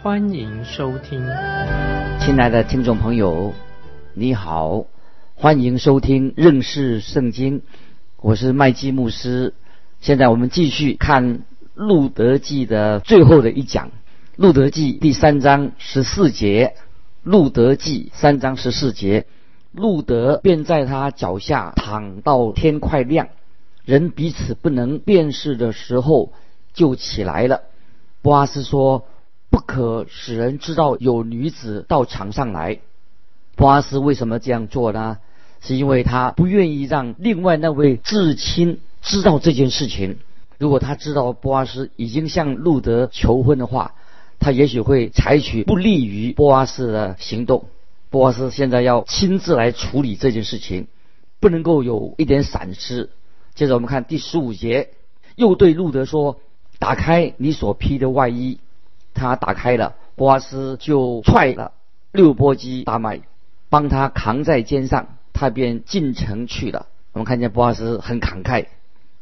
欢迎收听。亲爱的听众朋友，你好，欢迎收听认识圣经，我是麦基牧师。现在我们继续看。路德记的最后的一讲，路德记第三章十四节，路德记三章十四节，路德便在他脚下躺到天快亮，人彼此不能辨识的时候，就起来了。波阿斯说：“不可使人知道有女子到场上来。”波阿斯为什么这样做呢？是因为他不愿意让另外那位至亲知道这件事情。如果他知道波阿斯已经向路德求婚的话，他也许会采取不利于波阿斯的行动。波阿斯现在要亲自来处理这件事情，不能够有一点闪失。接着我们看第十五节，又对路德说：“打开你所披的外衣。”他打开了，波阿斯就踹了六波基大麦，帮他扛在肩上，他便进城去了。我们看见波阿斯很慷慨。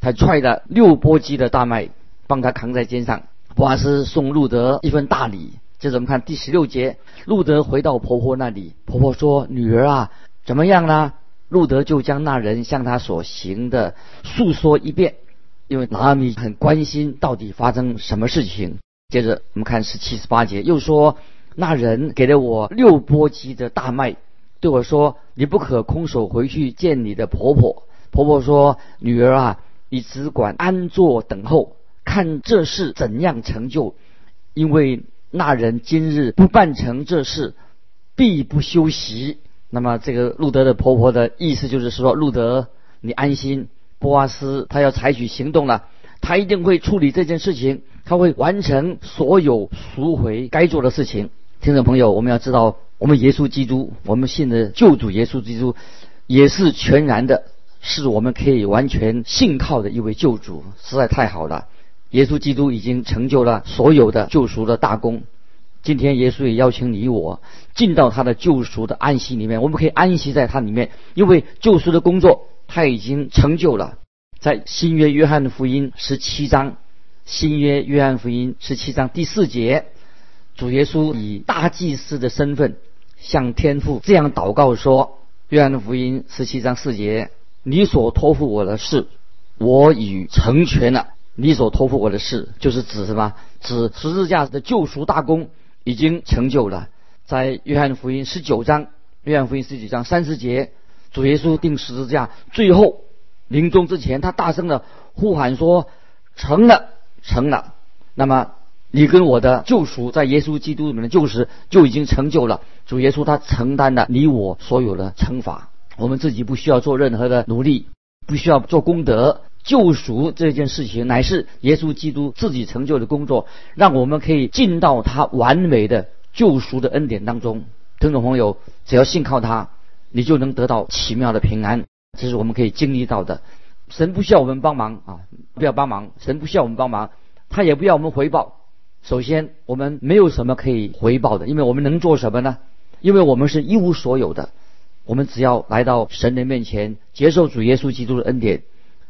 他踹了六波基的大麦，帮他扛在肩上。波阿斯送路德一份大礼。接着我们看第十六节，路德回到婆婆那里，婆婆说：“女儿啊，怎么样呢？”路德就将那人向他所行的诉说一遍，因为拿阿米很关心到底发生什么事情。接着我们看十七、十八节，又说：“那人给了我六波及的大麦，对我说：‘你不可空手回去见你的婆婆。’婆婆说：‘女儿啊。’你只管安坐等候，看这事怎样成就。因为那人今日不办成这事，必不休息。那么，这个路德的婆婆的意思就是说，路德，你安心，波阿斯他要采取行动了，他一定会处理这件事情，他会完成所有赎回该做的事情。听众朋友，我们要知道，我们耶稣基督，我们信的救主耶稣基督，也是全然的。是我们可以完全信靠的一位救主，实在太好了。耶稣基督已经成就了所有的救赎的大功。今天耶稣也邀请你我进到他的救赎的安息里面，我们可以安息在他里面，因为救赎的工作他已经成就了。在新约约翰福音十七章，新约约翰福音十七章第四节，主耶稣以大祭司的身份向天父这样祷告说：约翰福音十七章四节。你所托付我的事，我已成全了。你所托付我的事，就是指什么？指十字架的救赎大功已经成就了。在约翰福音十九章，约翰福音十九章三十节，主耶稣定十字架，最后临终之前，他大声的呼喊说：“成了，成了。”那么你跟我的救赎，在耶稣基督里面的救赎就已经成就了。主耶稣他承担了你我所有的惩罚。我们自己不需要做任何的努力，不需要做功德，救赎这件事情乃是耶稣基督自己成就的工作，让我们可以进到他完美的救赎的恩典当中。听众朋友，只要信靠他，你就能得到奇妙的平安，这是我们可以经历到的。神不需要我们帮忙啊，不要帮忙，神不需要我们帮忙，他也不要我们回报。首先，我们没有什么可以回报的，因为我们能做什么呢？因为我们是一无所有的。我们只要来到神的面前，接受主耶稣基督的恩典。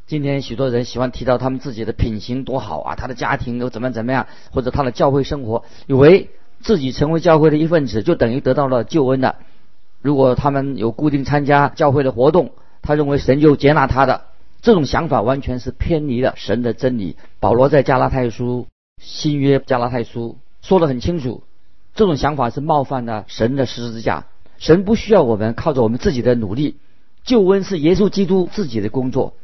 今天许多人喜欢提到他们自己的品行多好啊，他的家庭又怎么怎么样，或者他的教会生活，以为自己成为教会的一份子就等于得到了救恩了。如果他们有固定参加教会的活动，他认为神就接纳他的，这种想法完全是偏离了神的真理。保罗在加拉太书新约加拉太书说得很清楚，这种想法是冒犯了神的十字架。神不需要我们靠着我们自己的努力，救恩是耶稣基督自己的工作。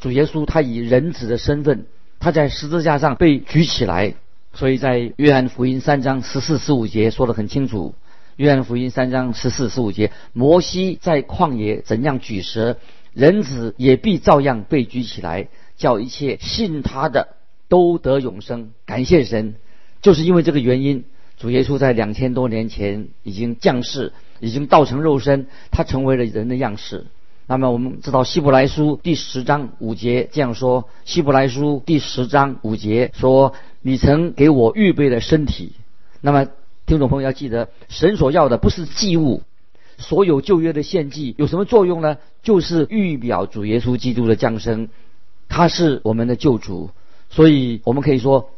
主耶稣他以人子的身份，他在十字架上被举起来，所以在约翰福音三章十四十五节说得很清楚。约翰福音三章十四十五节，摩西在旷野怎样举蛇，人子也必照样被举起来，叫一切信他的都得永生。感谢神，就是因为这个原因。主耶稣在两千多年前已经降世，已经道成肉身，他成为了人的样式。那么我们知道《希伯来书》第十章五节这样说，《希伯来书》第十章五节说：“你曾给我预备了身体。”那么听众朋友要记得，神所要的不是祭物，所有旧约的献祭有什么作用呢？就是预表主耶稣基督的降生，他是我们的救主。所以我们可以说，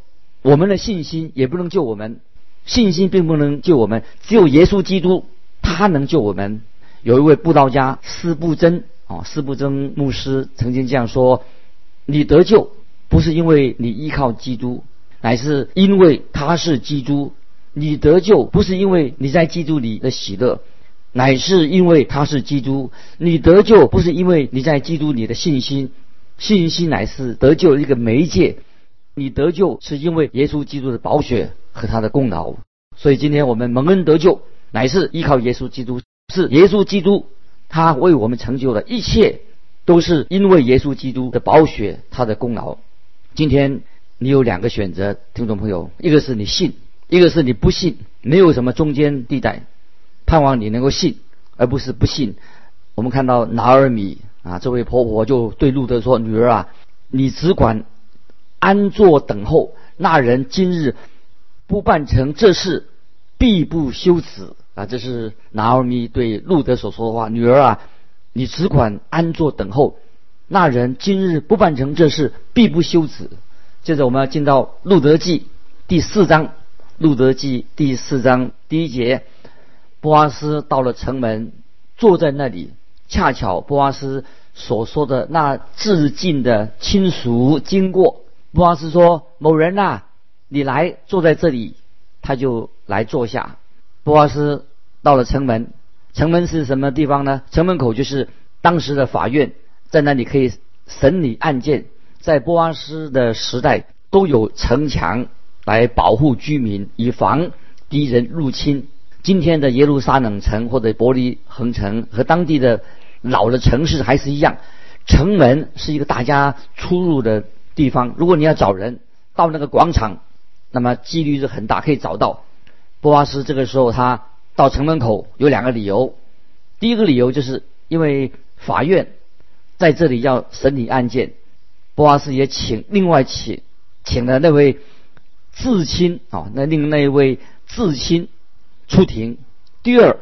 我们的信心也不能救我们，信心并不能救我们，只有耶稣基督他能救我们。有一位布道家斯布真啊，斯布真牧师曾经这样说：“你得救不是因为你依靠基督，乃是因为他是基督；你得救不是因为你在基督里的喜乐，乃是因为他是基督；你得救不是因为你在基督你的信心，信心乃是得救一个媒介；你得救是因为耶稣基督的宝血和他的功劳。所以今天我们蒙恩得救，乃是依靠耶稣基督。”是耶稣基督，他为我们成就的一切，都是因为耶稣基督的宝血，他的功劳。今天你有两个选择，听众朋友，一个是你信，一个是你不信，没有什么中间地带。盼望你能够信，而不是不信。我们看到拿尔米啊，这位婆婆就对路德说：“女儿啊，你只管安坐等候，那人今日不办成这事，必不休止。”啊，这是拿尔米对路德所说的话。女儿啊，你只管安坐等候，那人今日不办成这事，必不休止。接着我们要进到路德记第四章，路德记第四章第一节，波阿斯到了城门，坐在那里，恰巧波阿斯所说的那致敬的亲属经过，波阿斯说：“某人呐，你来坐在这里。”他就来坐下。波阿斯到了城门，城门是什么地方呢？城门口就是当时的法院，在那里可以审理案件。在波阿斯的时代，都有城墙来保护居民，以防敌人入侵。今天的耶路撒冷城或者伯利恒城和当地的老的城市还是一样，城门是一个大家出入的地方。如果你要找人到那个广场，那么几率是很大可以找到。波阿斯这个时候，他到城门口有两个理由。第一个理由就是因为法院在这里要审理案件，波阿斯也请另外请请了那位至亲啊，那另那一位至亲出庭。第二，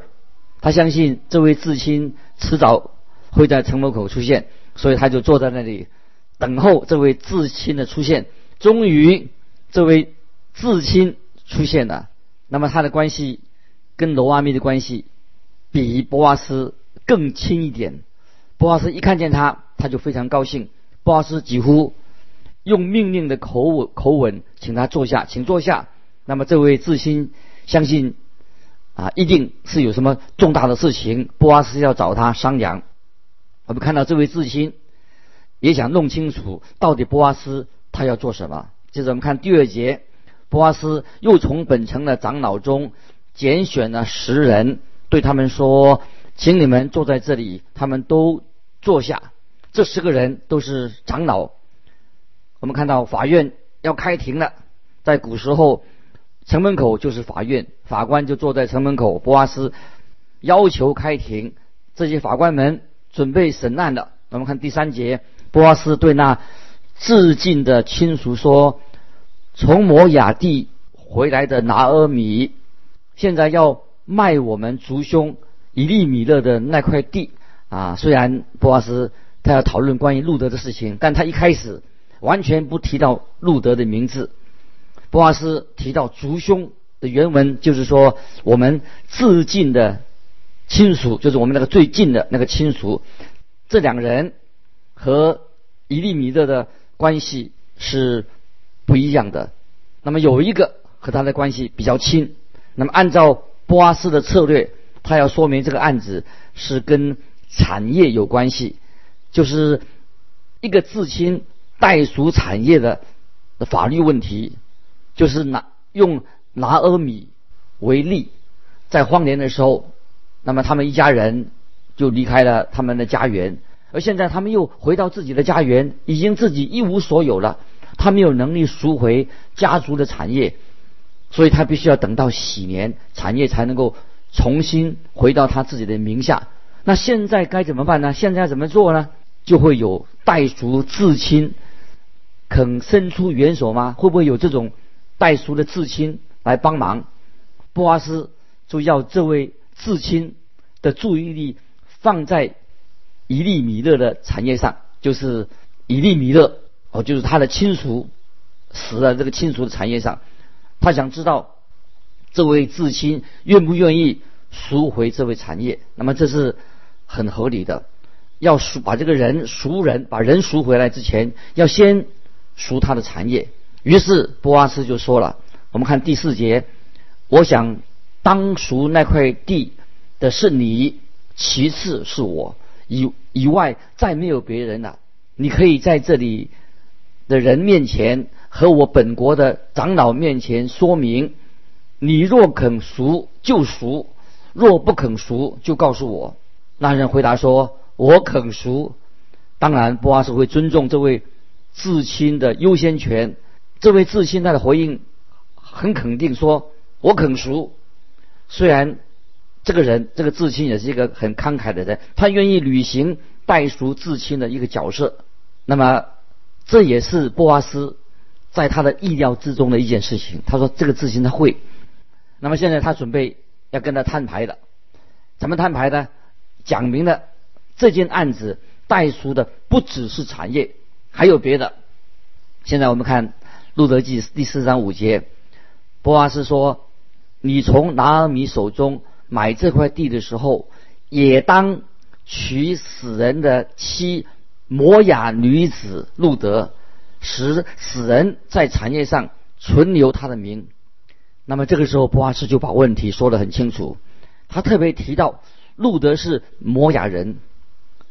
他相信这位至亲迟早会在城门口出现，所以他就坐在那里等候这位至亲的出现。终于，这位至亲出现了。那么他的关系跟罗阿密的关系比波阿斯更亲一点。波阿斯一看见他，他就非常高兴。波阿斯几乎用命令的口吻口吻请他坐下，请坐下。那么这位至亲相信啊，一定是有什么重大的事情，波阿斯要找他商量。我们看到这位至亲也想弄清楚到底波阿斯他要做什么。接着我们看第二节。波阿斯又从本城的长老中拣选了十人，对他们说：“请你们坐在这里。”他们都坐下。这十个人都是长老。我们看到法院要开庭了，在古时候，城门口就是法院，法官就坐在城门口。波阿斯要求开庭，这些法官们准备审案了。我们看第三节，波阿斯对那致敬的亲属说。从摩亚地回来的拿阿米，现在要卖我们族兄以利米勒的那块地啊！虽然波阿斯他要讨论关于路德的事情，但他一开始完全不提到路德的名字。波阿斯提到族兄的原文就是说，我们至近的亲属，就是我们那个最近的那个亲属，这两人和伊利米勒的关系是。不一样的，那么有一个和他的关系比较亲，那么按照波阿斯的策略，他要说明这个案子是跟产业有关系，就是一个至亲代属产业的法律问题，就是拿用拿阿米为例，在荒年的时候，那么他们一家人就离开了他们的家园，而现在他们又回到自己的家园，已经自己一无所有了。他没有能力赎回家族的产业，所以他必须要等到喜年，产业才能够重新回到他自己的名下。那现在该怎么办呢？现在怎么做呢？就会有代族至亲肯伸出援手吗？会不会有这种代赎的至亲来帮忙？波阿斯就要这位至亲的注意力放在一粒米勒的产业上，就是一粒米勒哦，就是他的亲属死了这个亲属的产业上。他想知道这位至亲愿不愿意赎回这位产业。那么这是很合理的。要赎把这个人赎人，把人赎回来之前，要先赎他的产业。于是波阿斯就说了：“我们看第四节，我想当赎那块地的是你，其次是我，以以外再没有别人了。你可以在这里的人面前和我本国的长老面前说明，你若肯赎就赎，若不肯赎就告诉我。”那人回答说。我肯赎，当然波阿斯会尊重这位至亲的优先权。这位至亲他的回应很肯定，说我肯赎。虽然这个人这个至亲也是一个很慷慨的人，他愿意履行代赎至亲的一个角色。那么这也是波阿斯在他的意料之中的一件事情。他说这个至亲他会。那么现在他准备要跟他摊牌了，怎么摊牌呢？讲明了。这件案子代赎的不只是产业，还有别的。现在我们看《路德记》第四章五节，波阿斯说：“你从拿尔米手中买这块地的时候，也当娶死人的妻摩雅女子路德，使死人在产业上存留他的名。”那么这个时候，波阿斯就把问题说得很清楚。他特别提到路德是摩雅人。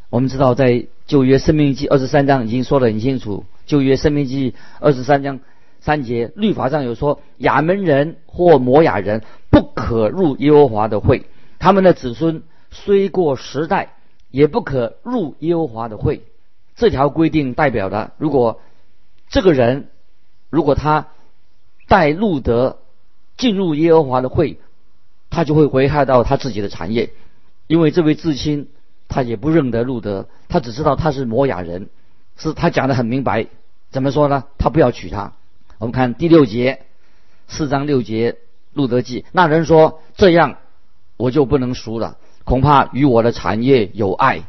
我们知道，在旧约生命记二十三章已经说得很清楚。旧约生命记二十三章三节，律法上有说，亚门人或摩亚人不可入耶和华的会，他们的子孙虽过时代，也不可入耶和华的会。这条规定代表的，如果这个人如果他带路德进入耶和华的会，他就会危害到他自己的产业，因为这位至亲。他也不认得路德，他只知道他是摩雅人，是他讲的很明白。怎么说呢？他不要娶她。我们看第六节，四章六节，路德记。那人说：“这样我就不能赎了，恐怕与我的产业有碍。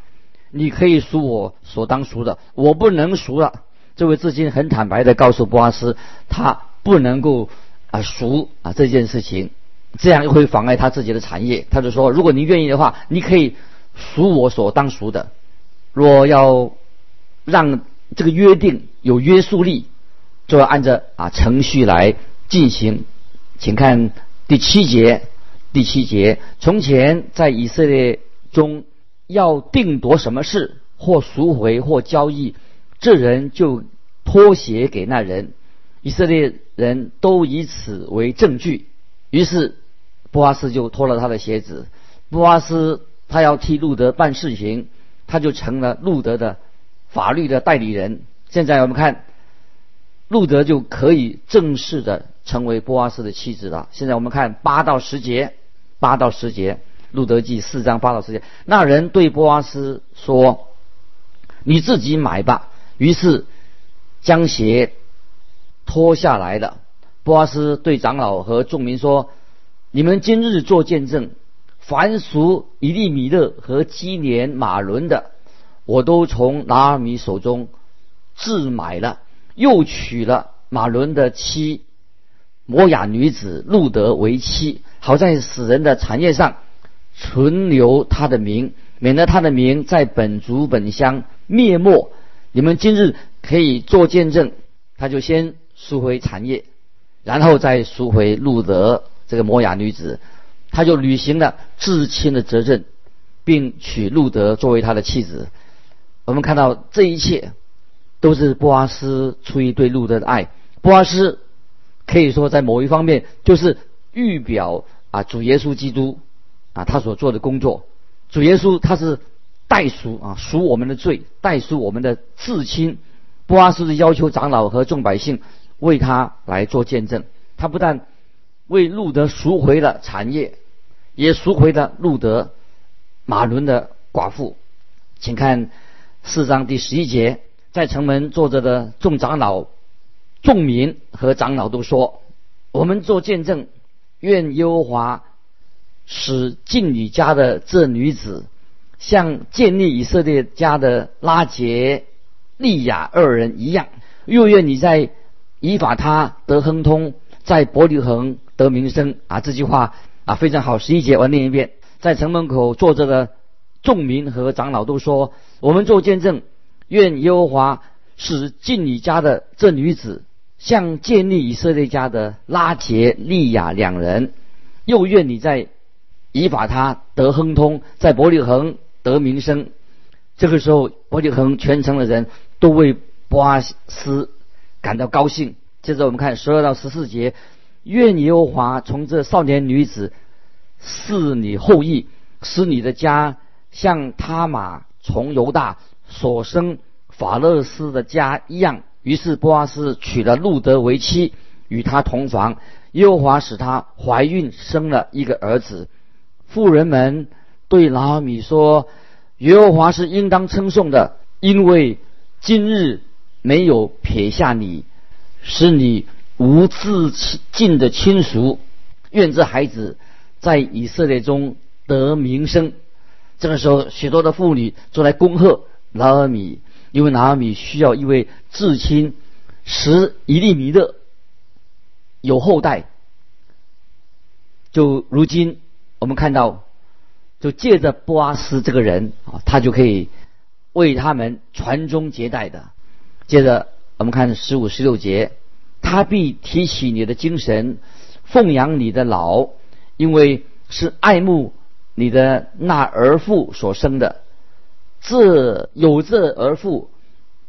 你可以赎我所当赎的，我不能赎了。”这位至亲很坦白的告诉波阿斯，他不能够啊赎啊这件事情，这样又会妨碍他自己的产业。他就说：“如果你愿意的话，你可以。”赎我所当赎的，若要让这个约定有约束力，就要按照啊程序来进行。请看第七节，第七节，从前在以色列中要定夺什么事，或赎回或交易，这人就脱鞋给那人，以色列人都以此为证据。于是波阿斯就脱了他的鞋子，波阿斯。他要替路德办事情，他就成了路德的法律的代理人。现在我们看，路德就可以正式的成为波阿斯的妻子了。现在我们看八到十节，八到十节，路德记四章八到十节。那人对波阿斯说：“你自己买吧。”于是将鞋脱下来了。波阿斯对长老和众民说：“你们今日做见证。”凡属伊利米勒和基连马伦的，我都从拿尔米手中自买了，又娶了马伦的妻摩雅女子路德为妻，好在死人的产业上存留他的名，免得他的名在本族本乡灭没。你们今日可以做见证，他就先赎回产业，然后再赎回路德这个摩雅女子。他就履行了至亲的责任，并娶路德作为他的妻子。我们看到这一切都是波阿斯出于对路德的爱。波阿斯可以说在某一方面就是预表啊主耶稣基督啊他所做的工作。主耶稣他是代赎啊赎我们的罪，代赎我们的至亲。波阿斯是要求长老和众百姓为他来做见证。他不但为路德赎回了产业，也赎回了路德马伦的寡妇。请看四章第十一节，在城门坐着的众长老、众民和长老都说：“我们做见证，愿优华使敬你家的这女子，像建立以色列家的拉杰、利亚二人一样。又愿你在以法他得亨通，在伯利恒得名声。”啊，这句话啊非常好。十一节我念一遍，在城门口坐着的。众民和长老都说：“我们做见证，愿耶和华使进你家的这女子，像建立以色列家的拉杰利亚两人；又愿你在以法他得亨通，在伯利恒得名声。”这个时候，伯利恒全城的人都为波阿斯感到高兴。接着我们看十二到十四节：“愿耶和华从这少年女子赐你后裔，使你的家。”像他玛从犹大所生法勒斯的家一样，于是波阿斯娶了路德为妻，与他同房。耶和华使她怀孕，生了一个儿子。妇人们对拿尔米说：“耶和华是应当称颂的，因为今日没有撇下你，使你无自尽的亲属。愿这孩子在以色列中得名声。”这个时候，许多的妇女就来恭贺拿尔米，因为拿尔米需要一位至亲，使以利米勒有后代。就如今我们看到，就借着波阿斯这个人啊，他就可以为他们传宗接代的。接着我们看十五、十六节，他必提起你的精神，奉养你的老，因为是爱慕。你的那儿父所生的，这有这儿妇，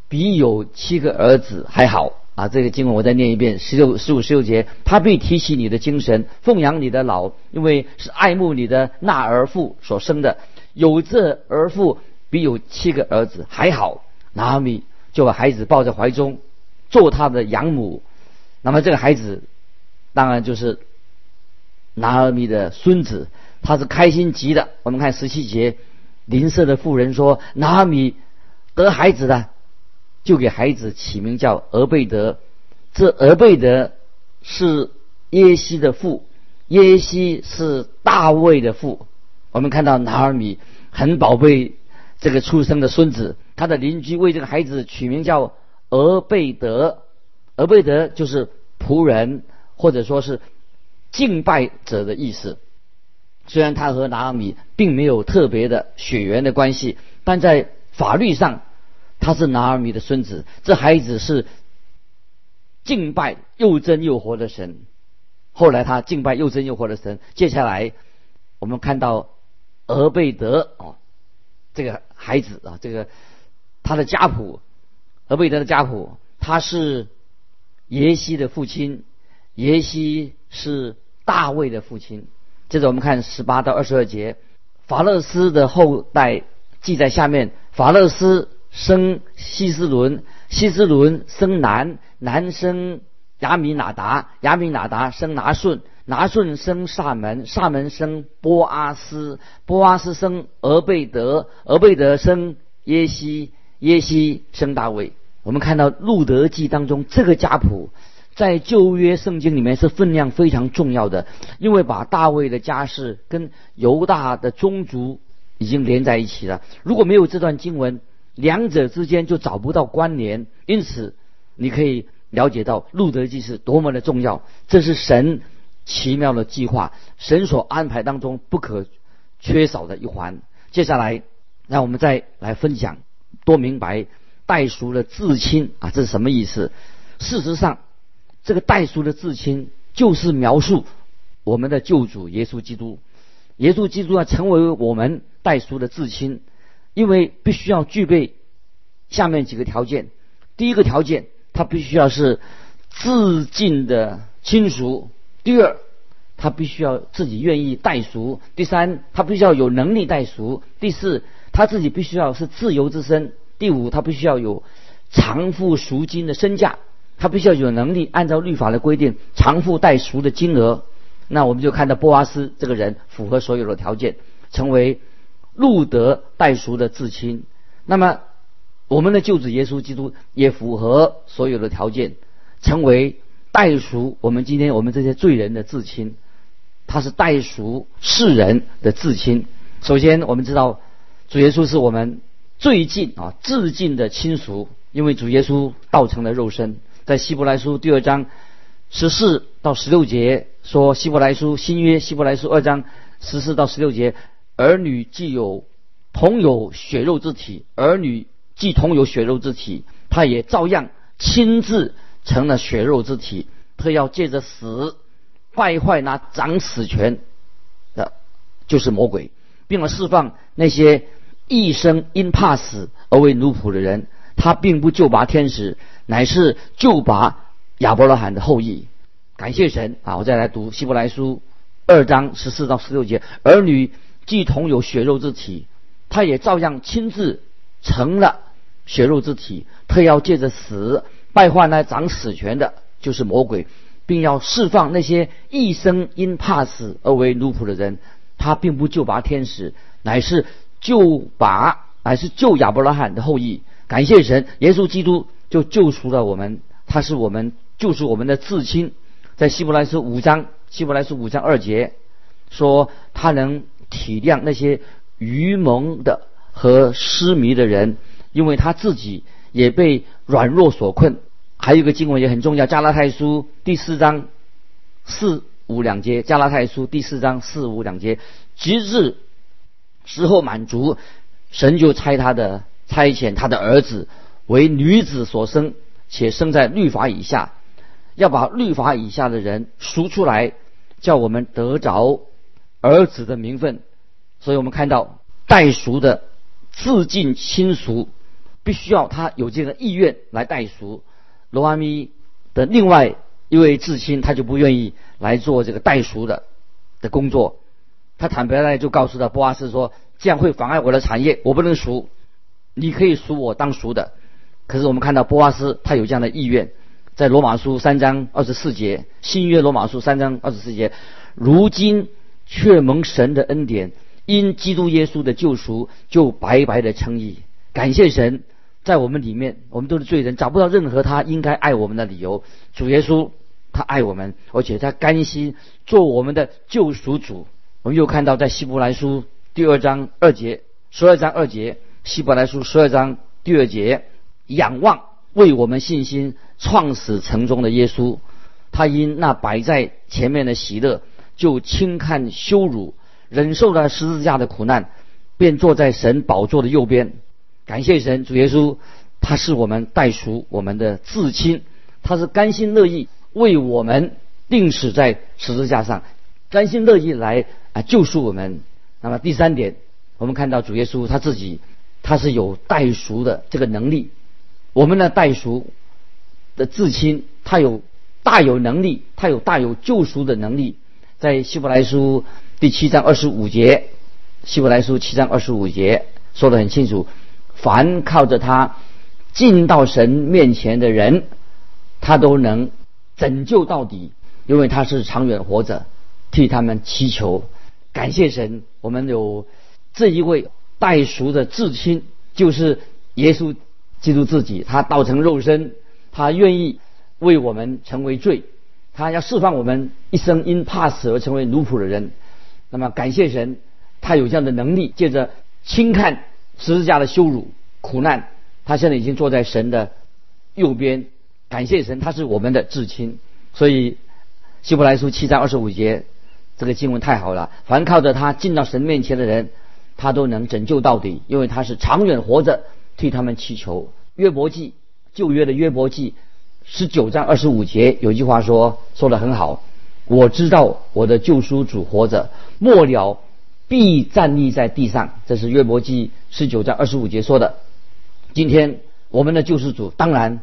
比有七个儿子还好啊！这个经文我再念一遍，十六、十五、十六节，他必提起你的精神，奉养你的老，因为是爱慕你的那儿妇所生的，有这儿妇比有七个儿子还好。拿阿米就把孩子抱在怀中，做他的养母。那么这个孩子，当然就是拿阿米的孙子。他是开心极的。我们看十七节，邻舍的妇人说：“拿米得孩子了，就给孩子起名叫俄贝德。这俄贝德是耶西的父，耶西是大卫的父。我们看到拿尔米很宝贝这个出生的孙子，他的邻居为这个孩子取名叫俄贝德。俄贝德就是仆人，或者说是敬拜者的意思。”虽然他和拿阿米并没有特别的血缘的关系，但在法律上他是拿阿米的孙子。这孩子是敬拜又真又活的神。后来他敬拜又真又活的神。接下来我们看到俄贝德哦，这个孩子啊，这个他的家谱，俄贝德的家谱，他是耶西的父亲，耶西是大卫的父亲。接着我们看十八到二十二节，法勒斯的后代记在下面。法勒斯生希斯伦，希斯伦生南，南生亚米纳达，亚米纳达生拿顺，拿顺生萨门，萨门生波阿斯，波阿斯生俄贝德，俄贝德生耶西，耶西生大卫。我们看到路德记当中这个家谱。在旧约圣经里面是分量非常重要的，因为把大卫的家世跟犹大的宗族已经连在一起了。如果没有这段经文，两者之间就找不到关联。因此，你可以了解到路德记是多么的重要。这是神奇妙的计划，神所安排当中不可缺少的一环。接下来，让我们再来分享，多明白代赎的至亲啊，这是什么意思？事实上。这个代书的至亲就是描述我们的救主耶稣基督。耶稣基督要成为我们代书的至亲，因为必须要具备下面几个条件。第一个条件，他必须要是自尽的亲属；第二，他必须要自己愿意代赎；第三，他必须要有能力代赎；第四，他自己必须要是自由之身；第五，他必须要有偿付赎金的身价。他必须要有能力按照律法的规定偿付代赎的金额。那我们就看到波阿斯这个人符合所有的条件，成为路德代赎的至亲。那么我们的救子耶稣基督也符合所有的条件，成为代赎我们今天我们这些罪人的至亲。他是代赎世人的至亲。首先，我们知道主耶稣是我们最近啊至近的亲属，因为主耶稣道成了肉身。在希伯来书第二章十四到十六节说，希伯来书新约希伯来书二章十四到十六节，儿女既有同有血肉之体，儿女既同有血肉之体，他也照样亲自成了血肉之体，他要借着死。败坏那掌死权的，就是魔鬼，并要释放那些一生因怕死而为奴仆的人。他并不救拔天使，乃是救拔亚伯拉罕的后裔。感谢神啊！我再来读希伯来书二章十四到十六节：儿女既同有血肉之体，他也照样亲自成了血肉之体。他要借着死败坏那掌死权的，就是魔鬼。并要释放那些一生因怕死而为奴仆的人，他并不救拔天使，乃是救拔，乃是救亚伯拉罕的后裔。感谢神，耶稣基督就救赎了我们，他是我们就是我们的至亲。在希伯来书五章，希伯来书五章二节说，他能体谅那些愚蒙的和失迷的人，因为他自己也被软弱所困。还有一个经文也很重要，《加拉太书》第四章四五两节，《加拉太书》第四章四五两节，直至时候满足，神就差他的差遣他的儿子为女子所生，且生在律法以下，要把律法以下的人赎出来，叫我们得着儿子的名分。所以我们看到代赎的自尽亲属，必须要他有这个意愿来代赎。罗阿咪的另外一位至亲，他就不愿意来做这个代赎的的工作。他坦白来就告诉他波阿斯说：“这样会妨碍我的产业，我不能赎。你可以赎我当赎的。”可是我们看到波阿斯他有这样的意愿，在罗马书三章二十四节，新约罗马书三章二十四节，如今却蒙神的恩典，因基督耶稣的救赎，就白白的称义，感谢神。在我们里面，我们都是罪人，找不到任何他应该爱我们的理由。主耶稣他爱我们，而且他甘心做我们的救赎主。我们又看到在希伯来书第二章二节，十二章二节，希伯来书十二章第二节，仰望为我们信心创始成终的耶稣，他因那摆在前面的喜乐，就轻看羞辱，忍受了十字架的苦难，便坐在神宝座的右边。感谢神，主耶稣，他是我们代赎我们的至亲，他是甘心乐意为我们定死在十字架上，甘心乐意来啊救赎我们。那么第三点，我们看到主耶稣他自己，他是有代赎的这个能力。我们的代赎的至亲，他有大有能力，他有大有救赎的能力。在希伯来书第七章二十五节，希伯来书七章二十五节说得很清楚。凡靠着他进到神面前的人，他都能拯救到底，因为他是长远活着，替他们祈求。感谢神，我们有这一位代赎的至亲，就是耶稣基督自己。他道成肉身，他愿意为我们成为罪，他要释放我们一生因怕死而成为奴仆的人。那么感谢神，他有这样的能力，借着轻看。十字架的羞辱、苦难，他现在已经坐在神的右边，感谢神，他是我们的至亲。所以希伯来书七章二十五节这个经文太好了，凡靠着他进到神面前的人，他都能拯救到底，因为他是长远活着，替他们祈求。约伯记旧约的约伯记十九章二十五节有句话说说的很好，我知道我的救赎主活着，末了。必站立在地上，这是约伯记十九章二十五节说的。今天我们的救世主，当然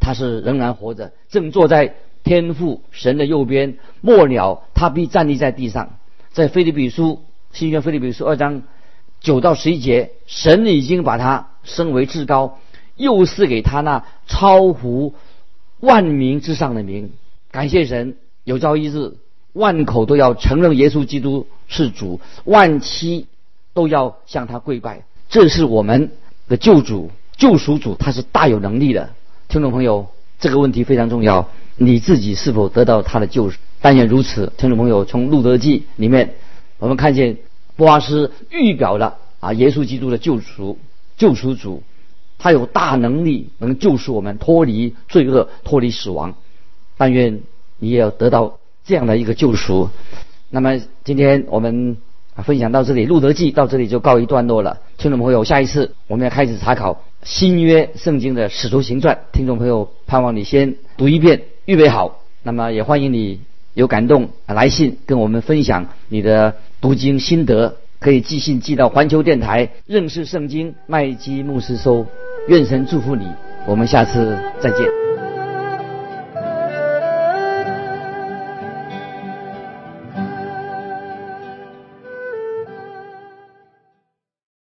他是仍然活着，正坐在天父神的右边。末了，他必站立在地上。在菲利比书新约菲利比书二章九到十一节，神已经把他升为至高，又赐给他那超乎万民之上的名。感谢神，有朝一日万口都要承认耶稣基督是主，万妻都要向他跪拜。这是我们的救主、救赎主，他是大有能力的。听众朋友，这个问题非常重要，你自己是否得到他的救赎？但愿如此。听众朋友，从路德记里面，我们看见波阿斯预表了啊，耶稣基督的救赎、救赎主，他有大能力，能救赎我们脱离罪恶、脱离死亡。但愿你也要得到这样的一个救赎。那么今天我们分享到这里，《路德记》到这里就告一段落了。听众朋友，下一次我们要开始查考新约圣经的使徒行传。听众朋友，盼望你先读一遍，预备好。那么也欢迎你有感动来信跟我们分享你的读经心得，可以寄信寄到环球电台认识圣经麦基牧师收。愿神祝福你，我们下次再见。